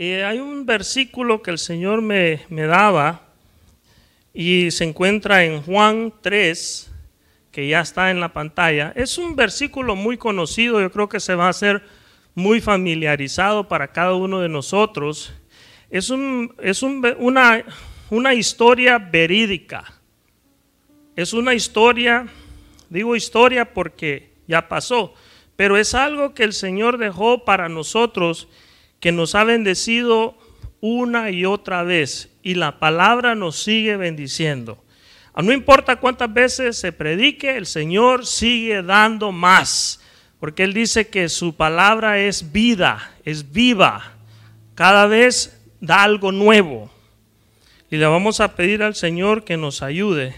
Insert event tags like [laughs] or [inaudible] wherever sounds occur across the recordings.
Eh, hay un versículo que el Señor me, me daba y se encuentra en Juan 3, que ya está en la pantalla. Es un versículo muy conocido, yo creo que se va a hacer muy familiarizado para cada uno de nosotros. Es, un, es una, una historia verídica. Es una historia, digo historia porque ya pasó, pero es algo que el Señor dejó para nosotros que nos ha bendecido una y otra vez y la palabra nos sigue bendiciendo. Ah, no importa cuántas veces se predique, el Señor sigue dando más, porque Él dice que su palabra es vida, es viva, cada vez da algo nuevo. Y le vamos a pedir al Señor que nos ayude.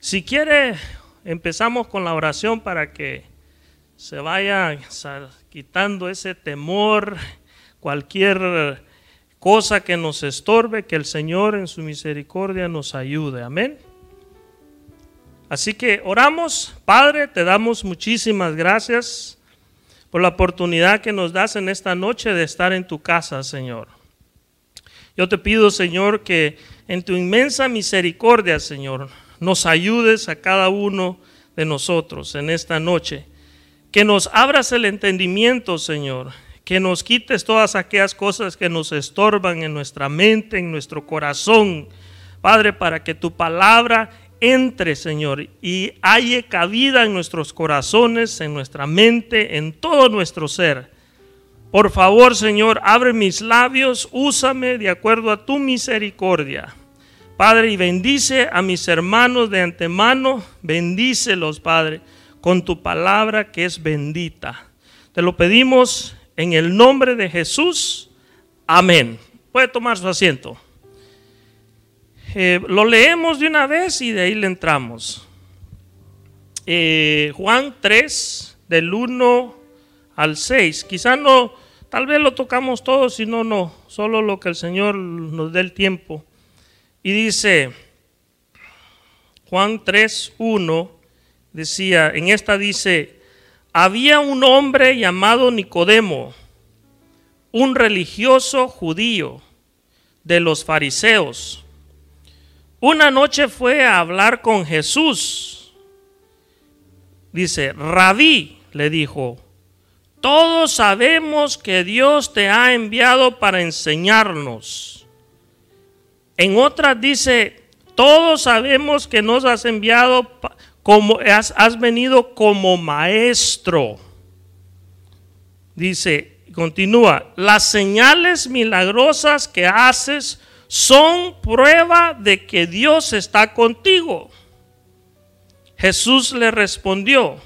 Si quiere, empezamos con la oración para que se vaya quitando ese temor, cualquier cosa que nos estorbe, que el Señor en su misericordia nos ayude. Amén. Así que oramos, Padre, te damos muchísimas gracias por la oportunidad que nos das en esta noche de estar en tu casa, Señor. Yo te pido, Señor, que en tu inmensa misericordia, Señor, nos ayudes a cada uno de nosotros en esta noche. Que nos abras el entendimiento, Señor, que nos quites todas aquellas cosas que nos estorban en nuestra mente, en nuestro corazón, Padre, para que tu palabra entre, Señor, y haya cabida en nuestros corazones, en nuestra mente, en todo nuestro ser. Por favor, Señor, abre mis labios, úsame de acuerdo a tu misericordia. Padre, y bendice a mis hermanos de antemano, bendícelos, Padre, con tu palabra que es bendita. Te lo pedimos en el nombre de Jesús, amén. Puede tomar su asiento. Eh, lo leemos de una vez y de ahí le entramos. Eh, Juan 3, del 1 al 6. Quizá no, tal vez lo tocamos todos, si no, no. Solo lo que el Señor nos dé el tiempo. Y dice, Juan 3, 1, decía, en esta dice, había un hombre llamado Nicodemo, un religioso judío de los fariseos. Una noche fue a hablar con Jesús. Dice, rabí, le dijo, todos sabemos que Dios te ha enviado para enseñarnos. En otras dice, todos sabemos que nos has enviado como has, venido como maestro. Dice, continúa, las señales milagrosas que haces son prueba de que Dios está contigo. Jesús le respondió,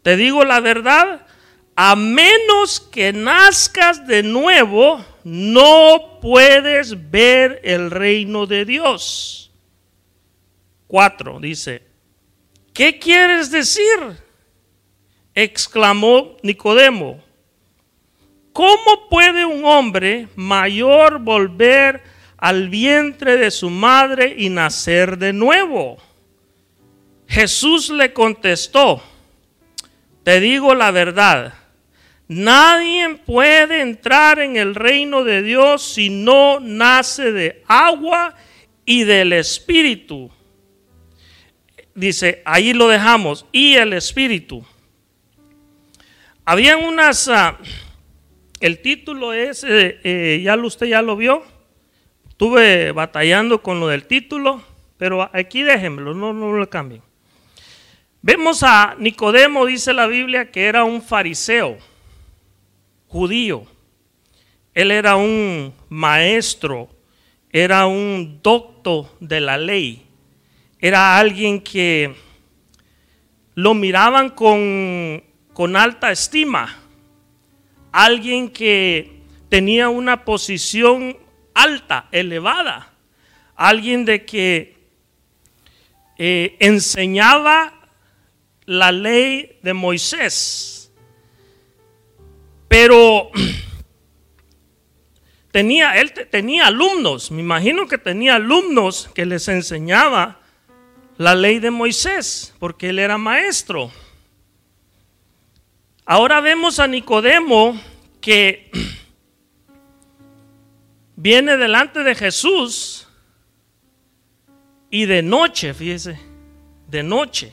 te digo la verdad, a menos que nazcas de nuevo, no puedes ver el reino de Dios. Cuatro, dice, ¿Qué quieres decir? exclamó Nicodemo. ¿Cómo puede un hombre mayor volver al vientre de su madre y nacer de nuevo? Jesús le contestó, te digo la verdad, nadie puede entrar en el reino de Dios si no nace de agua y del Espíritu dice, ahí lo dejamos, y el Espíritu. Habían unas, ah, el título es, eh, eh, ya usted ya lo vio, estuve batallando con lo del título, pero aquí déjenmelo, no, no lo cambien. Vemos a Nicodemo, dice la Biblia, que era un fariseo, judío. Él era un maestro, era un docto de la ley era alguien que lo miraban con, con alta estima, alguien que tenía una posición alta, elevada, alguien de que eh, enseñaba la ley de Moisés. Pero [clears throat] tenía, él tenía alumnos, me imagino que tenía alumnos que les enseñaba la ley de Moisés, porque él era maestro. Ahora vemos a Nicodemo que [clears throat] viene delante de Jesús y de noche, fíjese, de noche.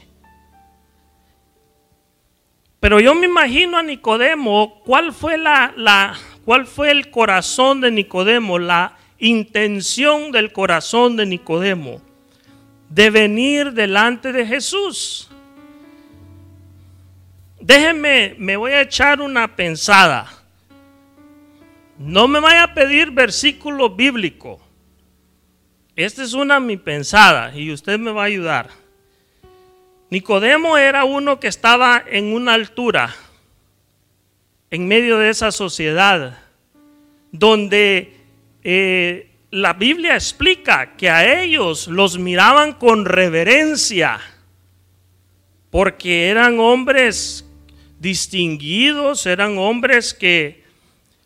Pero yo me imagino a Nicodemo, ¿cuál fue la, la cuál fue el corazón de Nicodemo, la intención del corazón de Nicodemo de venir delante de Jesús? Déjenme, me voy a echar una pensada. No me vaya a pedir versículo bíblico. Esta es una mi pensada y usted me va a ayudar. Nicodemo era uno que estaba en una altura, en medio de esa sociedad, donde eh, la Biblia explica que a ellos los miraban con reverencia, porque eran hombres distinguidos, eran hombres que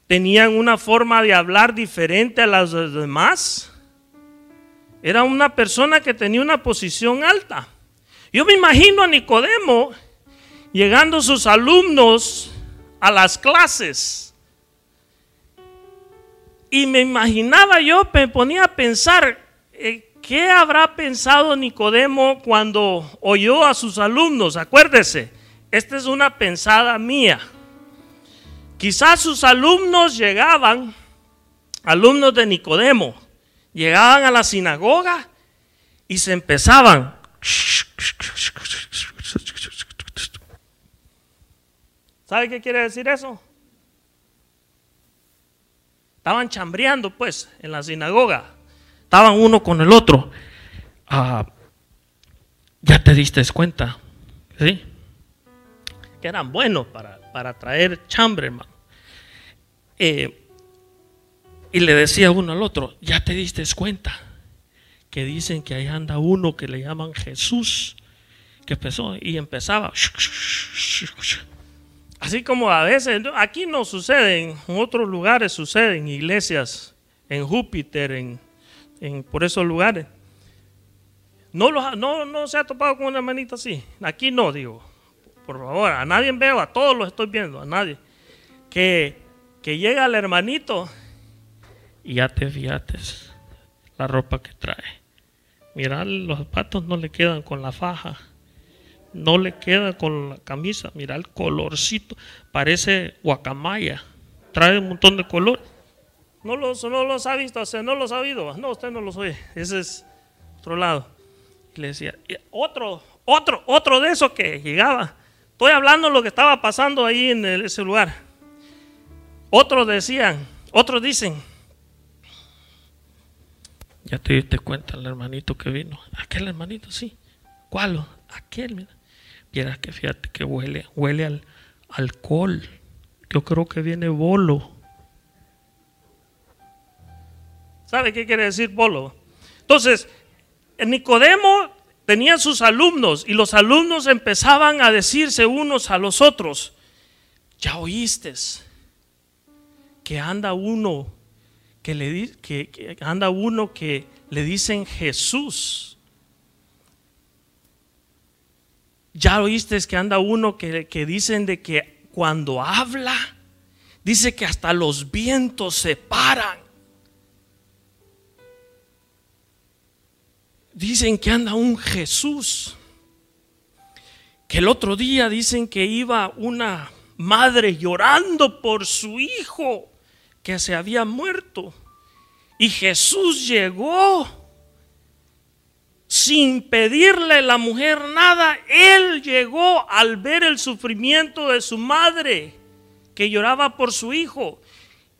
tenían una forma de hablar diferente a las demás. Era una persona que tenía una posición alta. Yo me imagino a Nicodemo llegando sus alumnos a las clases. Y me imaginaba yo, me ponía a pensar, eh, ¿qué habrá pensado Nicodemo cuando oyó a sus alumnos? Acuérdese, esta es una pensada mía. Quizás sus alumnos llegaban, alumnos de Nicodemo, llegaban a la sinagoga y se empezaban. ¿Sabe qué quiere decir eso? Estaban chambreando pues en la sinagoga. Estaban uno con el otro. Ah, ya te diste cuenta. ¿Sí? que eran buenos para, traer chambre. Eh, y le decía uno al otro, ya te diste cuenta que dicen que ahí anda uno que le llaman Jesús, que empezó y empezaba. Así como a veces, aquí no sucede, en otros lugares sucede, en iglesias, en Júpiter, en, por esos lugares. No, no, no se ha topado con una manita así. Aquí no, digo por favor, a nadie veo, a todos los estoy viendo, a nadie. Que, que llega el hermanito y ya te fiates la ropa que trae. Mira, los zapatos no le quedan con la faja, no le queda con la camisa. Mira el colorcito, parece guacamaya, trae un montón de color. No los, no los ha visto, no los ha oído. No, usted no los oye. Ese es otro lado. Y le decía, otro, otro, otro de esos que llegaba Estoy hablando de lo que estaba pasando ahí en ese lugar. Otros decían, otros dicen, ya te diste cuenta el hermanito que vino. Aquel hermanito, sí. ¿Cuál? Aquel, mira. Que fíjate que huele, huele al alcohol. Yo creo que viene bolo. ¿Sabe qué quiere decir bolo? Entonces, Nicodemo tenían sus alumnos y los alumnos empezaban a decirse unos a los otros, ya oíste que anda uno que le que, anda uno que le dicen Jesús. Ya oíste que anda uno que, que dicen de que cuando habla, dice que hasta los vientos se paran. dicen que anda un Jesús. Que el otro día dicen que iba una madre llorando por su hijo que se había muerto. Y Jesús llegó sin pedirle la mujer nada. Él llegó al ver el sufrimiento de su madre que lloraba por su hijo.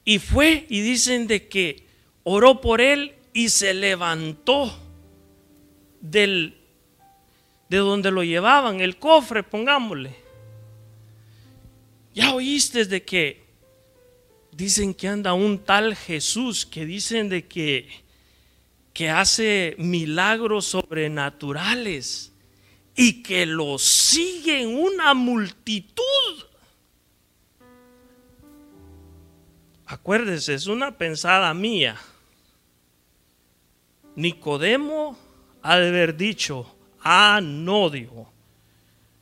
Y fue y dicen de que oró por él y se levantó del, de donde lo llevaban, el cofre, pongámosle. Ya oíste de que dicen que anda un tal Jesús, que dicen de que, que hace milagros sobrenaturales y que lo siguen una multitud. Acuérdese, es una pensada mía. Nicodemo ha de haber dicho, ah, no, dijo,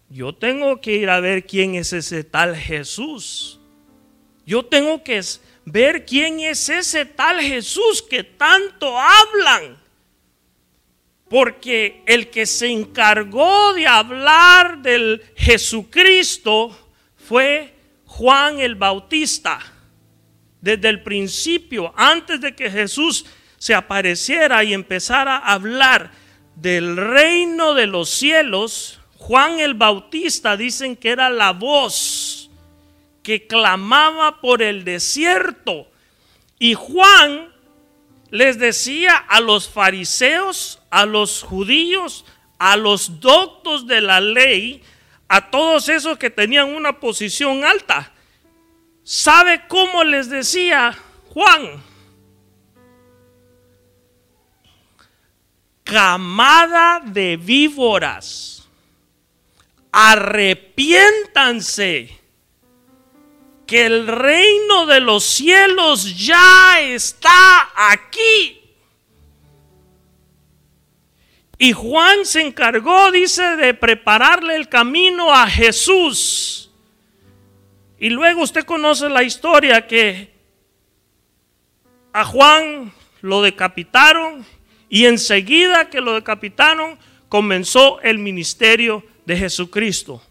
yo tengo que ir a ver quién es ese tal Jesús. Yo tengo que ver quién es ese tal Jesús que tanto hablan. Porque el que se encargó de hablar del Jesucristo fue Juan el Bautista. Desde el principio, antes de que Jesús se apareciera y empezara a hablar del reino de los cielos, Juan el Bautista dicen que era la voz que clamaba por el desierto. Y Juan les decía a los fariseos, a los judíos, a los doctos de la ley, a todos esos que tenían una posición alta. ¿Sabe cómo les decía Juan? Camada de víboras, arrepiéntanse que el reino de los cielos ya está aquí. Y Juan se encargó, dice, de prepararle el camino a Jesús. Y luego usted conoce la historia que a Juan lo decapitaron y enseguida que lo decapitaron comenzó el ministerio de Jesucristo.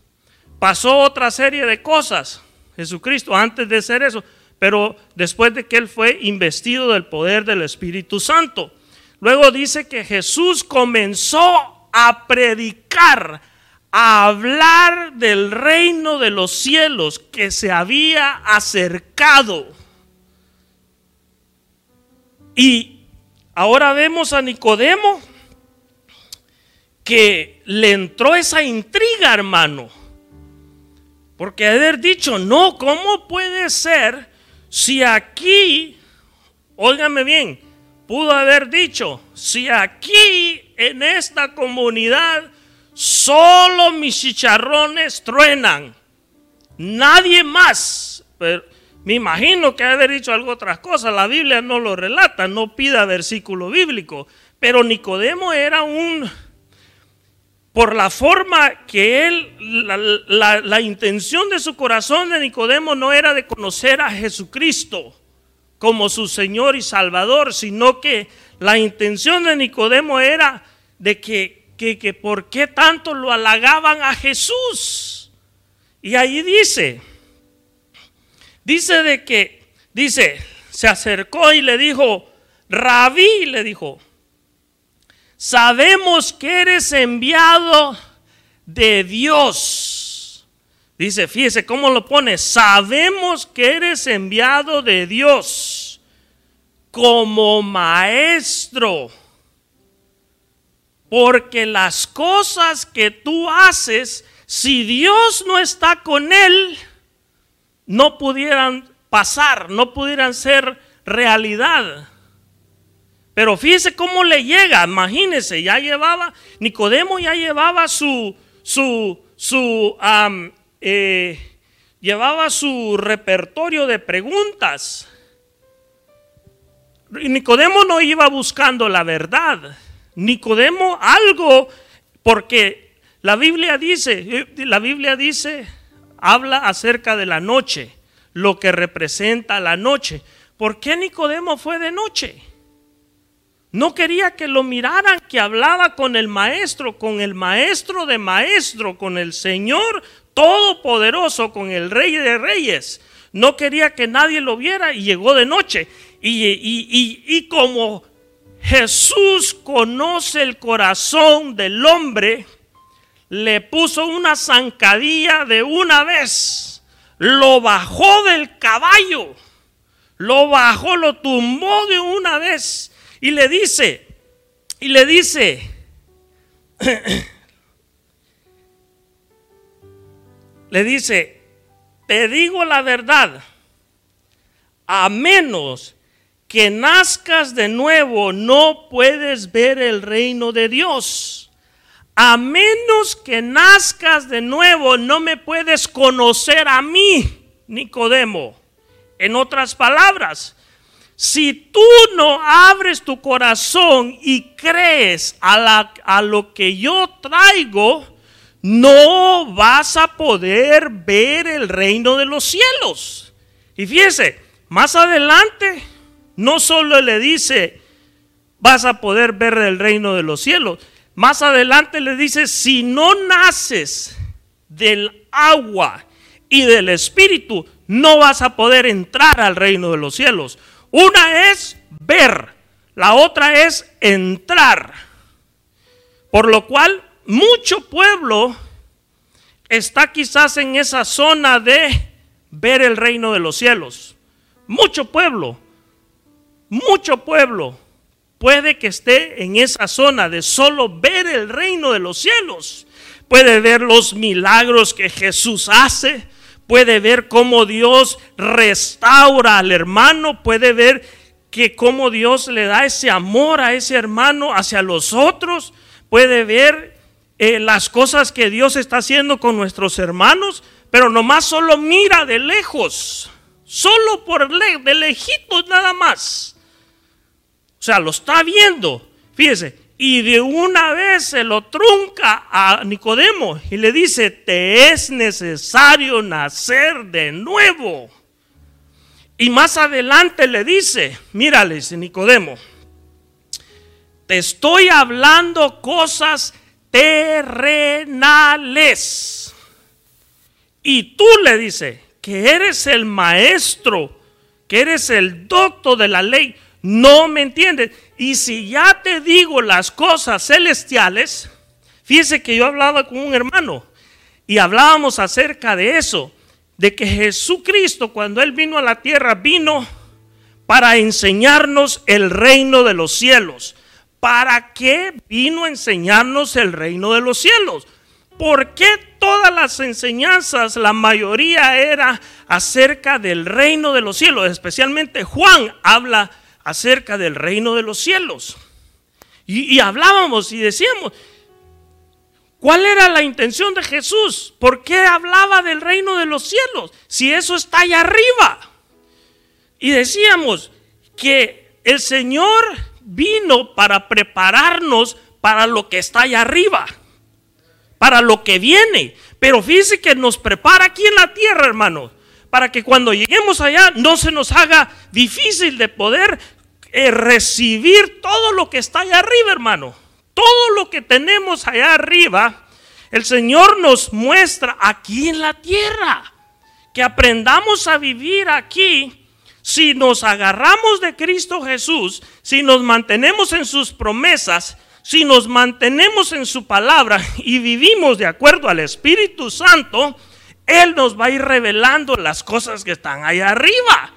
Pasó otra serie de cosas. Jesucristo antes de ser eso, pero después de que él fue investido del poder del Espíritu Santo. Luego dice que Jesús comenzó a predicar, a hablar del reino de los cielos que se había acercado. Y ahora vemos a Nicodemo que le entró esa intriga, hermano porque haber dicho, no, ¿cómo puede ser si aquí, óigame bien, pudo haber dicho, si aquí en esta comunidad solo mis chicharrones truenan, nadie más. Pero me imagino que haber dicho algo otras cosas, la Biblia no lo relata, no pida versículo bíblico, pero Nicodemo era un por la forma que él, la, intención de su corazón de Nicodemo no era de conocer a Jesucristo como su Señor y Salvador, sino que la intención de Nicodemo era de que, que, que por qué tanto lo halagaban a Jesús. Y ahí dice, dice de que, dice, se acercó y le dijo, rabí, le dijo, sabemos que eres enviado de Dios. Dice, fíjese cómo lo pone, sabemos que eres enviado de Dios como maestro. Porque las cosas que tú haces, si Dios no está con él, no pudieran pasar, no pudieran ser realidad. Pero fíjese cómo le llega, imagínese, ya llevaba, Nicodemo ya llevaba su, su, su, eh, llevaba su repertorio de preguntas. Nicodemo no iba buscando la verdad. Nicodemo algo, porque la Biblia dice, eh, la Biblia dice, habla acerca de la noche, lo que representa la noche. ¿Por qué Nicodemo fue de noche? No quería que lo miraran, que hablaba con el maestro, con el maestro de maestro, con el Señor todopoderoso, con el rey de reyes. No quería que nadie lo viera y llegó de noche. Y, y como Jesús conoce el corazón del hombre, le puso una zancadilla de una vez. Lo bajó del caballo. Lo bajó, lo tumbó de una vez y le dice, y le dice, [clears throat] le dice, te digo la verdad, a menos que nazcas de nuevo, no puedes ver el reino de Dios. A menos que nazcas de nuevo, no me puedes conocer a mí, Nicodemo. En otras palabras, si tú no abres tu corazón y crees a, a lo que yo traigo, no vas a poder ver el reino de los cielos. Y fíjese, más adelante no solo le dice, vas a poder ver el reino de los cielos, más adelante le dice, si no naces del agua y del espíritu, no vas a poder entrar al reino de los cielos. Una es ver, la otra es entrar. Por lo cual mucho pueblo está quizás en esa zona de ver el reino de los cielos. Mucho pueblo, mucho pueblo puede que esté en esa zona de solo ver el reino de los cielos. Puede ver los milagros que Jesús hace, puede ver cómo Dios restaura al hermano, puede ver que cómo Dios le da ese amor a ese hermano hacia los otros, puede ver eh, las cosas que Dios está haciendo con nuestros hermanos, pero nomás solo mira de lejos, solo por le de lejitos nada más. O sea, lo está viendo, fíjese, y de una vez se lo trunca a Nicodemo y le dice, te es necesario nacer de nuevo. Y más adelante le dice, mírale, Nicodemo, te estoy hablando cosas terrenales. Y tú le dice que eres el maestro, que eres el doctor de la ley, no me entiendes. Y si ya te digo las cosas celestiales, fíjese que yo hablaba con un hermano y hablábamos acerca de eso, de que Jesucristo cuando Él vino a la tierra vino para enseñarnos el reino de los cielos. ¿Para qué vino a enseñarnos el reino de los cielos? ¿Por qué todas las enseñanzas, la mayoría era acerca del reino de los cielos? Especialmente Juan habla acerca del reino de los cielos. Y, hablábamos y decíamos, ¿cuál era la intención de Jesús? ¿Por qué hablaba del reino de los cielos? Si eso está allá arriba. Y decíamos que el Señor vino para prepararnos para lo que está allá arriba, para lo que viene. Pero fíjese que nos prepara aquí en la tierra, hermanos, para que cuando lleguemos allá no se nos haga difícil de poder eh, recibir todo lo que está allá arriba, hermano. Todo lo que tenemos allá arriba, el Señor nos muestra aquí en la tierra. Que aprendamos a vivir aquí. Si nos agarramos de Cristo Jesús, si nos mantenemos en sus promesas, si nos mantenemos en su palabra y vivimos de acuerdo al Espíritu Santo, Él nos va a ir revelando las cosas que están allá arriba.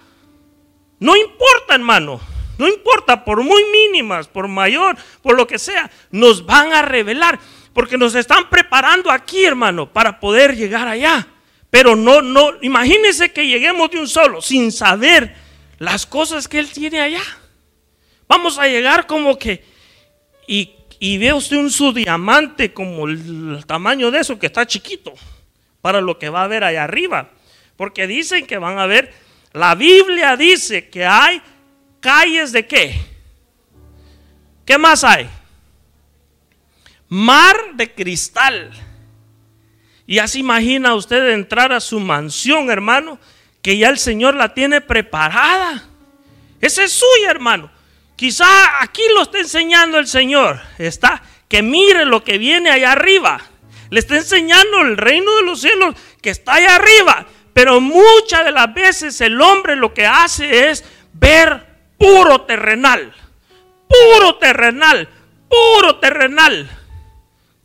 No importa, hermano. No importa, por muy mínimas, por mayor, por lo que sea, nos van a revelar. Porque nos están preparando aquí, hermano, para poder llegar allá. Pero no, no, imagínense que lleguemos de un solo, sin saber las cosas que Él tiene allá. Vamos a llegar como que, y, y ve usted un su diamante como el tamaño de eso que está chiquito, para lo que va a ver allá arriba. Porque dicen que van a ver, la Biblia dice que hay calles de qué? ¿Qué más hay? Mar de cristal. Y ya se imagina usted entrar a su mansión, hermano, que ya el Señor la tiene preparada. Esa es suya, hermano. Quizá aquí lo está enseñando el Señor. Está que mire lo que viene allá arriba. Le está enseñando el reino de los cielos que está allá arriba. Pero muchas de las veces el hombre lo que hace es ver puro terrenal, puro terrenal, puro terrenal.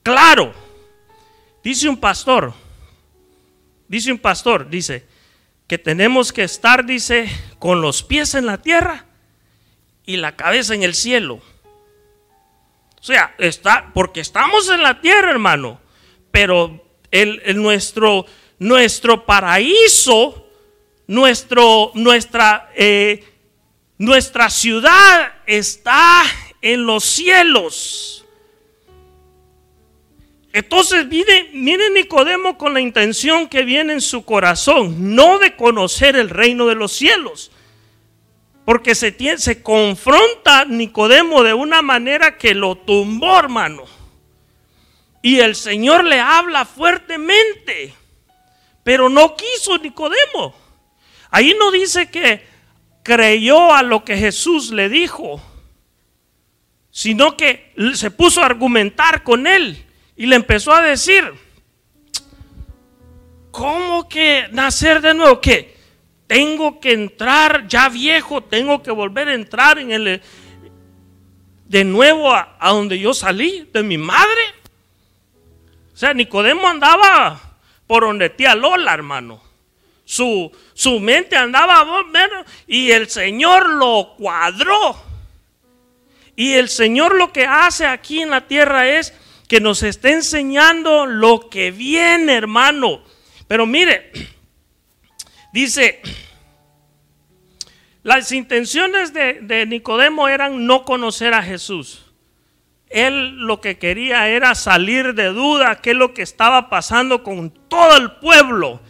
Claro, dice un pastor, dice un pastor, dice, que tenemos que estar, dice, con los pies en la tierra y la cabeza en el cielo. O sea, está, porque estamos en la tierra, hermano, pero el, nuestro, nuestro paraíso, nuestro, nuestra eh, nuestra ciudad está en los cielos. Entonces viene Nicodemo con la intención que viene en su corazón, no de conocer el reino de los cielos. Porque se, se confronta Nicodemo de una manera que lo tumbó, hermano. Y el Señor le habla fuertemente. Pero no quiso Nicodemo. Ahí no dice que creyó a lo que Jesús le dijo, sino que se puso a argumentar con él y le empezó a decir, ¿cómo que nacer de nuevo? ¿Qué? Tengo que entrar ya viejo, tengo que volver a entrar en el de nuevo a, donde yo salí, de mi madre. O sea, Nicodemo andaba por donde tía Lola, hermano. Su, su mente andaba y el Señor lo cuadró. Y el Señor lo que hace aquí en la tierra es que nos está enseñando lo que viene, hermano. Pero mire, [clears throat] dice, las intenciones de, Nicodemo eran no conocer a Jesús. Él lo que quería era salir de duda qué es lo que estaba pasando con todo el pueblo.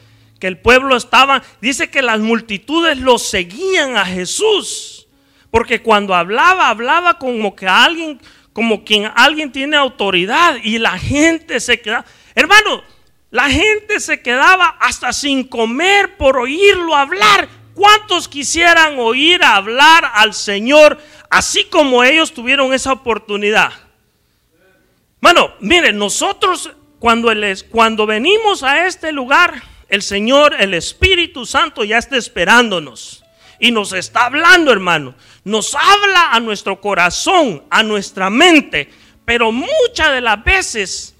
Que el pueblo estaba, dice que las multitudes lo seguían a Jesús. Porque cuando hablaba, hablaba como que alguien, como quien alguien tiene autoridad y la gente se quedaba. Hermano, la gente se quedaba hasta sin comer por oírlo hablar. ¿Cuántos quisieran oír hablar al Señor así como ellos tuvieron esa oportunidad? Bueno, miren, nosotros cuando, cuando venimos a este lugar, el Señor, el Espíritu Santo ya está esperándonos y nos está hablando, hermano. Nos habla a nuestro corazón, a nuestra mente, pero muchas de las veces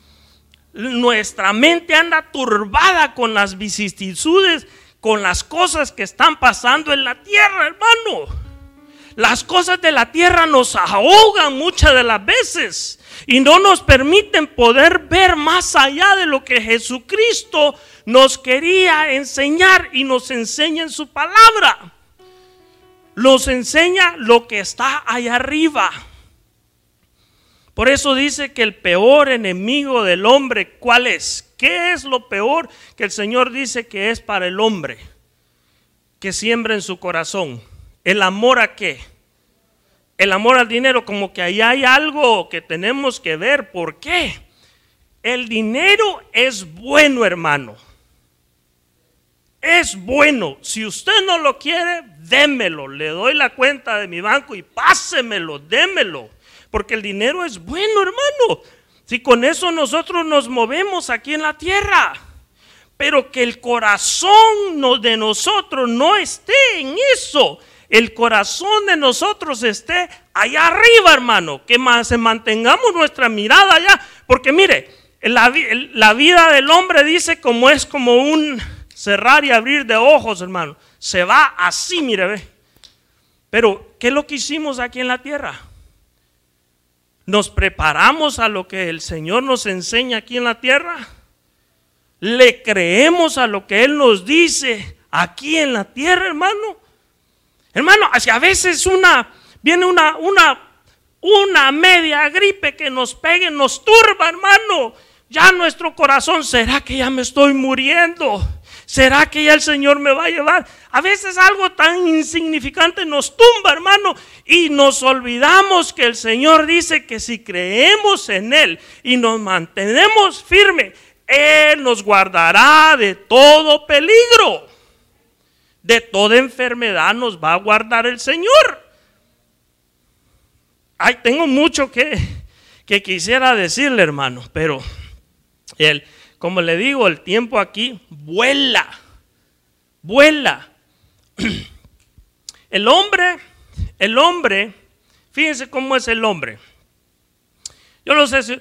nuestra mente anda turbada con las vicisitudes, con las cosas que están pasando en la tierra, hermano. Las cosas de la tierra nos ahogan muchas de las veces y no nos permiten poder ver más allá de lo que Jesucristo nos quería enseñar y nos enseña en su palabra. Nos enseña lo que está allá arriba. Por eso dice que el peor enemigo del hombre, ¿cuál es? ¿Qué es lo peor que el Señor dice que es para el hombre? Que siembra en su corazón. ¿El amor a qué? El amor al dinero, como que ahí hay algo que tenemos que ver. ¿Por qué? El dinero es bueno, hermano. Es bueno. Si usted no lo quiere, démelo. Le doy la cuenta de mi banco y pásemelo, démelo porque el dinero es bueno, hermano. Si con eso nosotros nos movemos aquí en la tierra, pero que el corazón de nosotros no esté en eso. El corazón de nosotros esté allá arriba, hermano. Que más se mantengamos nuestra mirada allá. Porque mire, la, la vida del hombre dice como es como un cerrar y abrir de ojos, hermano. Se va así, mire, ve. Pero, ¿qué es lo que hicimos aquí en la tierra? ¿Nos preparamos a lo que el Señor nos enseña aquí en la tierra? ¿Le creemos a lo que Él nos dice aquí en la tierra, hermano? Hermano, a veces una, viene una, una, una media gripe que nos pegue, nos turba, hermano. Ya nuestro corazón, ¿será que ya me estoy muriendo? ¿Será que ya el Señor me va a llevar? A veces algo tan insignificante nos tumba, hermano, y nos olvidamos que el Señor dice que si creemos en Él y nos mantenemos firmes, Él nos guardará de todo peligro. De toda enfermedad nos va a guardar el Señor. Ay, tengo mucho que, que quisiera decirle, hermano, pero el como le digo, el tiempo aquí vuela, vuela. [clears throat] El hombre, el hombre, fíjense cómo es el hombre. Yo no sé si,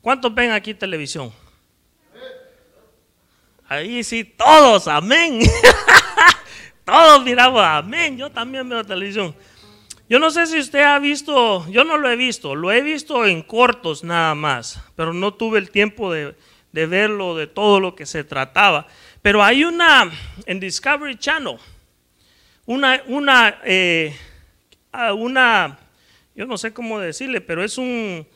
¿cuántos ven aquí televisión? Ahí sí, todos, amén. [laughs] todos miramos, amén. Yo también veo televisión. Yo no sé si usted ha visto, yo no lo he visto, lo he visto en cortos nada más, pero no tuve el tiempo de, de verlo, de todo lo que se trataba. Pero hay una, en Discovery Channel, una, una, eh, ah, una, yo no sé cómo decirle, pero es un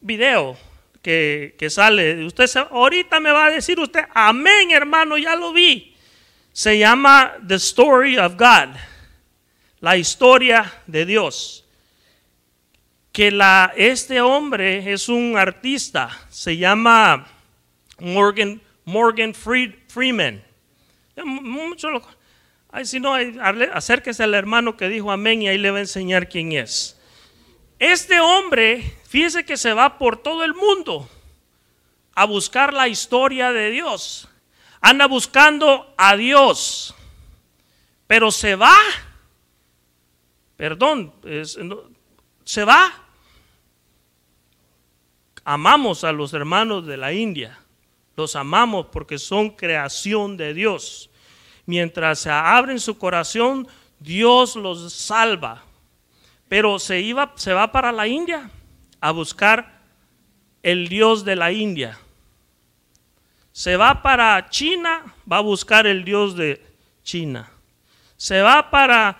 video que, que, sale. Usted ahorita me va a decir usted, amén hermano, ya lo vi. Se llama The Story of God, la historia de Dios. Que la, este hombre es un artista, se llama Morgan, Morgan Freeman. Ay, si no, acérquese al hermano que dijo amén y ahí le va a enseñar quién es. Este hombre, fíjese que se va por todo el mundo a buscar la historia de Dios. Anda buscando a Dios. Pero se va, perdón, se va. Amamos a los hermanos de la India. Los amamos porque son creación de Dios. Mientras se abren su corazón, Dios los salva. Pero se iba, se va para la India a buscar el Dios de la India. Se va para China, va a buscar el Dios de China. Se va para,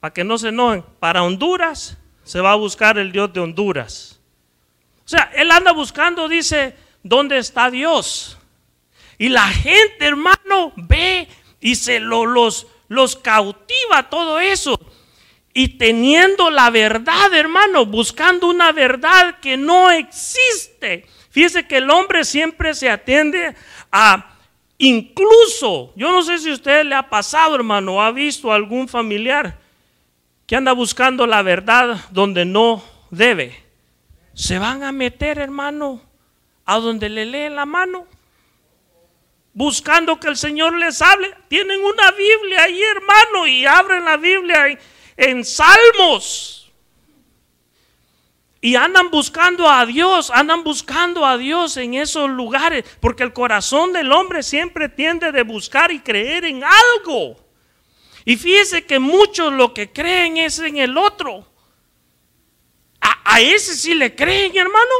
para que no se enojen, para Honduras, se va a buscar el Dios de Honduras. O sea, él anda buscando, dice, ¿dónde está Dios? Y la gente, hermano, ve y se lo, los, los cautiva todo eso. Y teniendo la verdad, hermano, buscando una verdad que no existe Fíjese que el hombre siempre se atiende a incluso, yo no sé si a usted le ha pasado, hermano, ha visto algún familiar que anda buscando la verdad donde no debe. Se van a meter, hermano, a donde le lee la mano buscando que el Señor les hable. Tienen una Biblia ahí, hermano, y abren la Biblia en Salmos y andan buscando a Dios, andan buscando a Dios en esos lugares, porque el corazón del hombre siempre tiende de buscar y creer en algo. Y fíjese que muchos lo que creen es en el otro. A, ese sí le creen, hermano,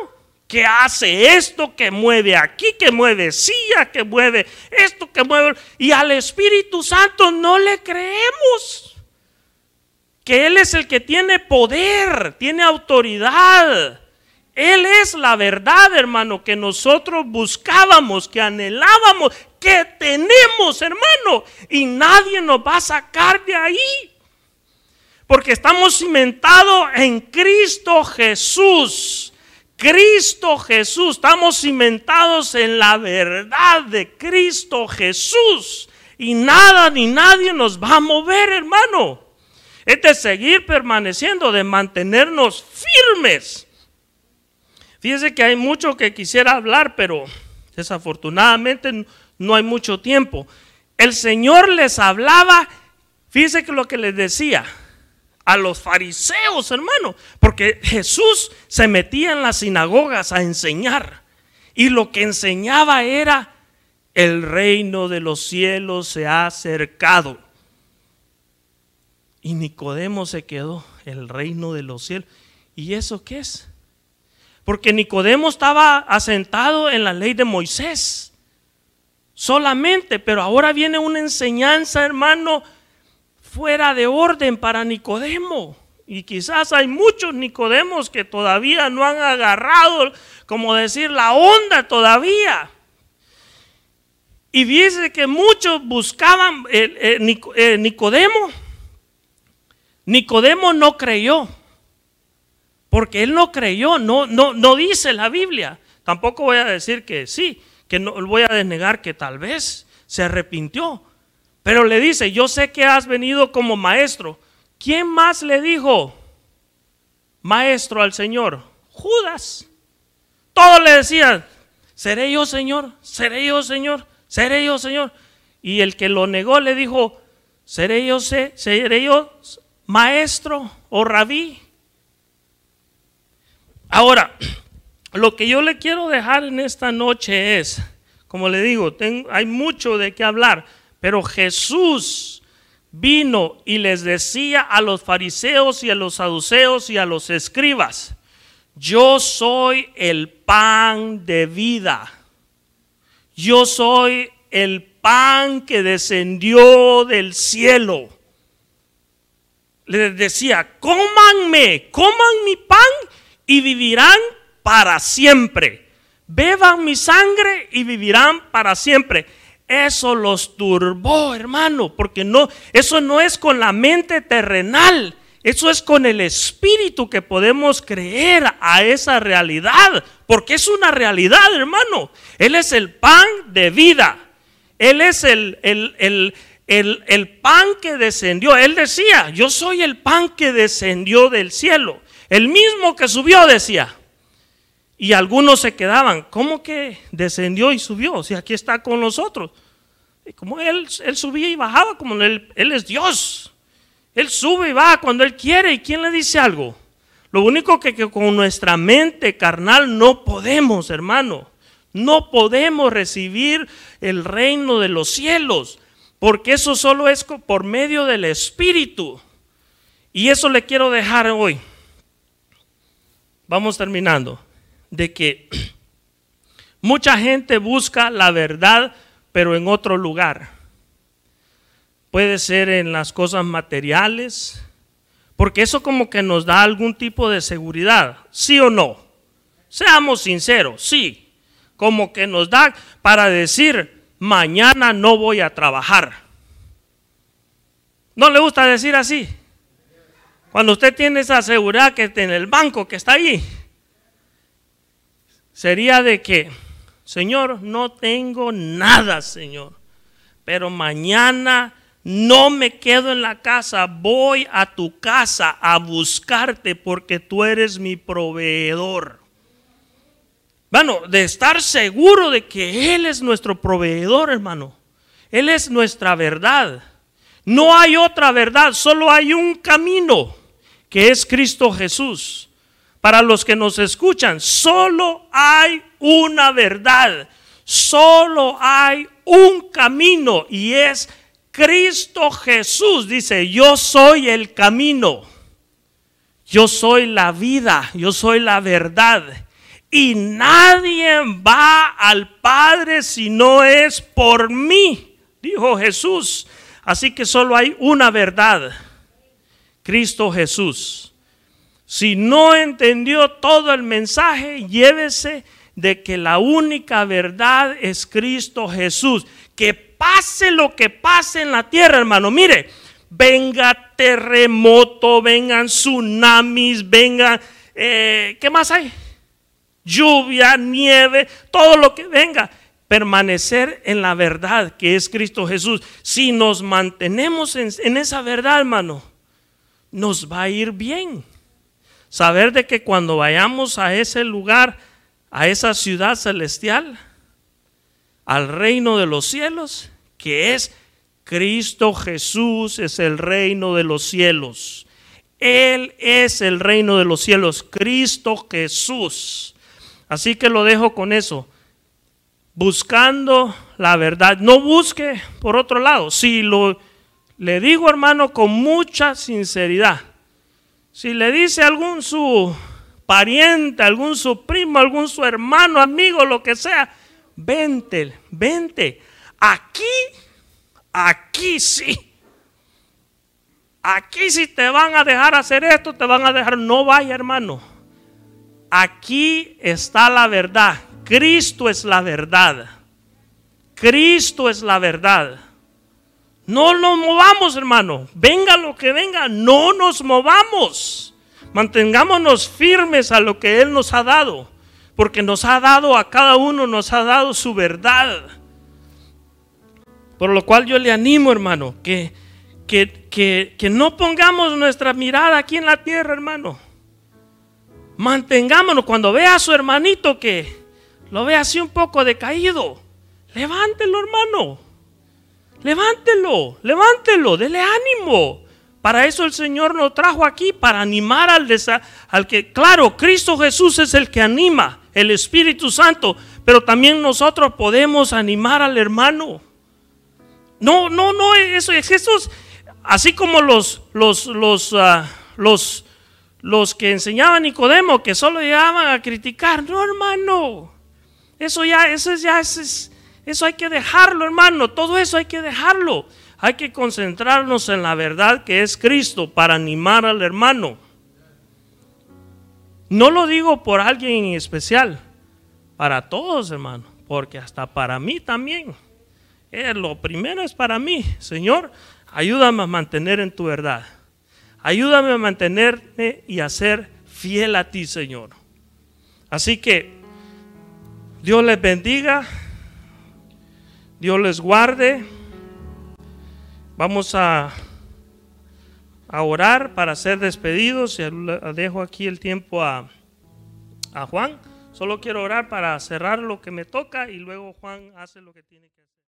que hace esto, que mueve aquí, que mueve silla, que mueve esto, que mueve... Y al Espíritu Santo no le creemos que Él es el que tiene poder, tiene autoridad. Él es la verdad, hermano, que nosotros buscábamos, que anhelábamos, que tenemos, hermano. Y nadie nos va a sacar de ahí. Porque estamos cimentados en Cristo Jesús. Cristo Jesús. Estamos cimentados en la verdad de Cristo Jesús. Y nada ni nadie nos va a mover, hermano es de seguir permaneciendo, de mantenernos firmes. Fíjese que hay mucho que quisiera hablar, pero desafortunadamente no hay mucho tiempo. El Señor les hablaba, fíjese que lo que les decía a los fariseos, hermano, porque Jesús se metía en las sinagogas a enseñar y lo que enseñaba era el reino de los cielos se ha acercado. Y Nicodemo se quedó, el reino de los cielos. ¿Y eso qué es? Porque Nicodemo estaba asentado en la ley de Moisés solamente, pero ahora viene una enseñanza, hermano, fuera de orden para Nicodemo. Y quizás hay muchos Nicodemos que todavía no han agarrado, como decir, la onda todavía. Y dice que muchos buscaban eh, eh, Nicodemo Nicodemo no creyó, porque él no creyó, no, no, no dice la Biblia. Tampoco voy a decir que sí, que no voy a denegar que tal vez se arrepintió. Pero le dice, yo sé que has venido como maestro. ¿Quién más le dijo maestro al Señor? Judas. Todos le decían, seré yo Señor, seré yo Señor, seré yo Señor. Y el que lo negó le dijo, seré yo, seré yo maestro o rabí. Ahora, [clears throat] lo que yo le quiero dejar en esta noche es, como le digo, hay mucho de qué hablar, pero Jesús vino y les decía a los fariseos y a los saduceos y a los escribas, yo soy el pan de vida, yo soy el pan que descendió del cielo les decía, cómanme, coman mi pan y vivirán para siempre. Beban mi sangre y vivirán para siempre. Eso los turbó, hermano, porque no, eso no es con la mente terrenal, eso es con el espíritu que podemos creer a esa realidad, porque es una realidad, hermano. Él es el pan de vida. Él es el, el, el, el pan que descendió, él decía, yo soy el pan que descendió del cielo. El mismo que subió decía. Y algunos se quedaban, ¿cómo que descendió y subió? Si aquí está con nosotros. como él, él subía y bajaba, como él, él es Dios. Él sube y baja cuando Él quiere. ¿Y quién le dice algo? Lo único que, que con nuestra mente carnal no podemos, hermano. No podemos recibir el reino de los cielos, porque eso solo es por medio del Espíritu. Y eso le quiero dejar hoy. Vamos terminando. De que mucha gente busca la verdad, pero en otro lugar. Puede ser en las cosas materiales, porque eso como que nos da algún tipo de seguridad, ¿sí o no? Seamos sinceros, sí, como que nos da para decir, mañana no voy a trabajar. ¿No le gusta decir así? Cuando usted tiene esa seguridad que en el banco que está ahí, sería de que, Señor, no tengo nada, Señor, pero mañana no me quedo en la casa, voy a tu casa a buscarte porque tú eres mi proveedor. Bueno, de estar seguro de que Él es nuestro proveedor, hermano. Él es nuestra verdad. No hay otra verdad, solo hay un camino, que es Cristo Jesús. Para los que nos escuchan, solo hay una verdad, solo hay un camino y es Cristo Jesús dice, yo soy el camino, yo soy la vida, yo soy la verdad. Y nadie va al Padre si no es por mí, dijo Jesús. Así que solo hay una verdad, Cristo Jesús. Si no entendió todo el mensaje, llévese de que la única verdad es Cristo Jesús. Que pase lo que pase en la tierra, hermano. Mire, venga terremoto, vengan tsunamis, venga, eh, ¿qué más hay? Lluvia, nieve, todo lo que venga. Permanecer en la verdad que es Cristo Jesús. Si nos mantenemos en, en esa verdad, hermano, nos va a ir bien. Saber de que cuando vayamos a ese lugar, a esa ciudad celestial, al reino de los cielos, que es Cristo Jesús, es el reino de los cielos. Él es el reino de los cielos, Cristo Jesús. Así que lo dejo con eso. Buscando la verdad. No busque por otro lado. Si lo le digo, hermano, con mucha sinceridad. Si le dice algún su pariente, algún su primo, algún su hermano, amigo, lo que sea, vente, vente. Aquí, aquí sí. Aquí si te van a dejar hacer esto, te van a dejar, no vaya hermano. Aquí está la verdad. Cristo es la verdad. Cristo es la verdad. No nos movamos, hermano. Venga lo que venga, no nos movamos. Mantengámonos firmes a lo que Él nos ha dado porque nos ha dado a cada uno, nos ha dado su verdad. Por lo cual yo le animo, hermano, que, que, que, no pongamos nuestra mirada aquí en la tierra, hermano. Mantengámonos cuando vea a su hermanito que lo ve así un poco decaído. Levántelo, hermano. Levántelo, levántelo, dele ánimo. Para eso el Señor nos trajo aquí, para animar al, al que, claro, Cristo Jesús es el que anima, el Espíritu Santo, pero también nosotros podemos animar al hermano. No, no, no, eso es Jesús. Así como los, los, los, ah, los, los que enseñaban Nicodemo, que solo llegaban a criticar. No, hermano. Eso ya, eso ya es, eso hay que dejarlo, hermano. Todo eso hay que dejarlo. Hay que concentrarnos en la verdad que es Cristo para animar al hermano. No lo digo por alguien en especial, para todos, hermano, porque hasta para mí también. Eh, lo primero es para mí, Señor, ayúdame a mantener en tu verdad. Ayúdame a mantenerme y a ser fiel a ti, Señor. Así que Dios les bendiga, Dios les guarde Vamos a, a orar para ser despedidos. Dejo aquí el tiempo a, a Juan. Solo quiero orar para cerrar lo que me toca y luego Juan hace lo que tiene que hacer.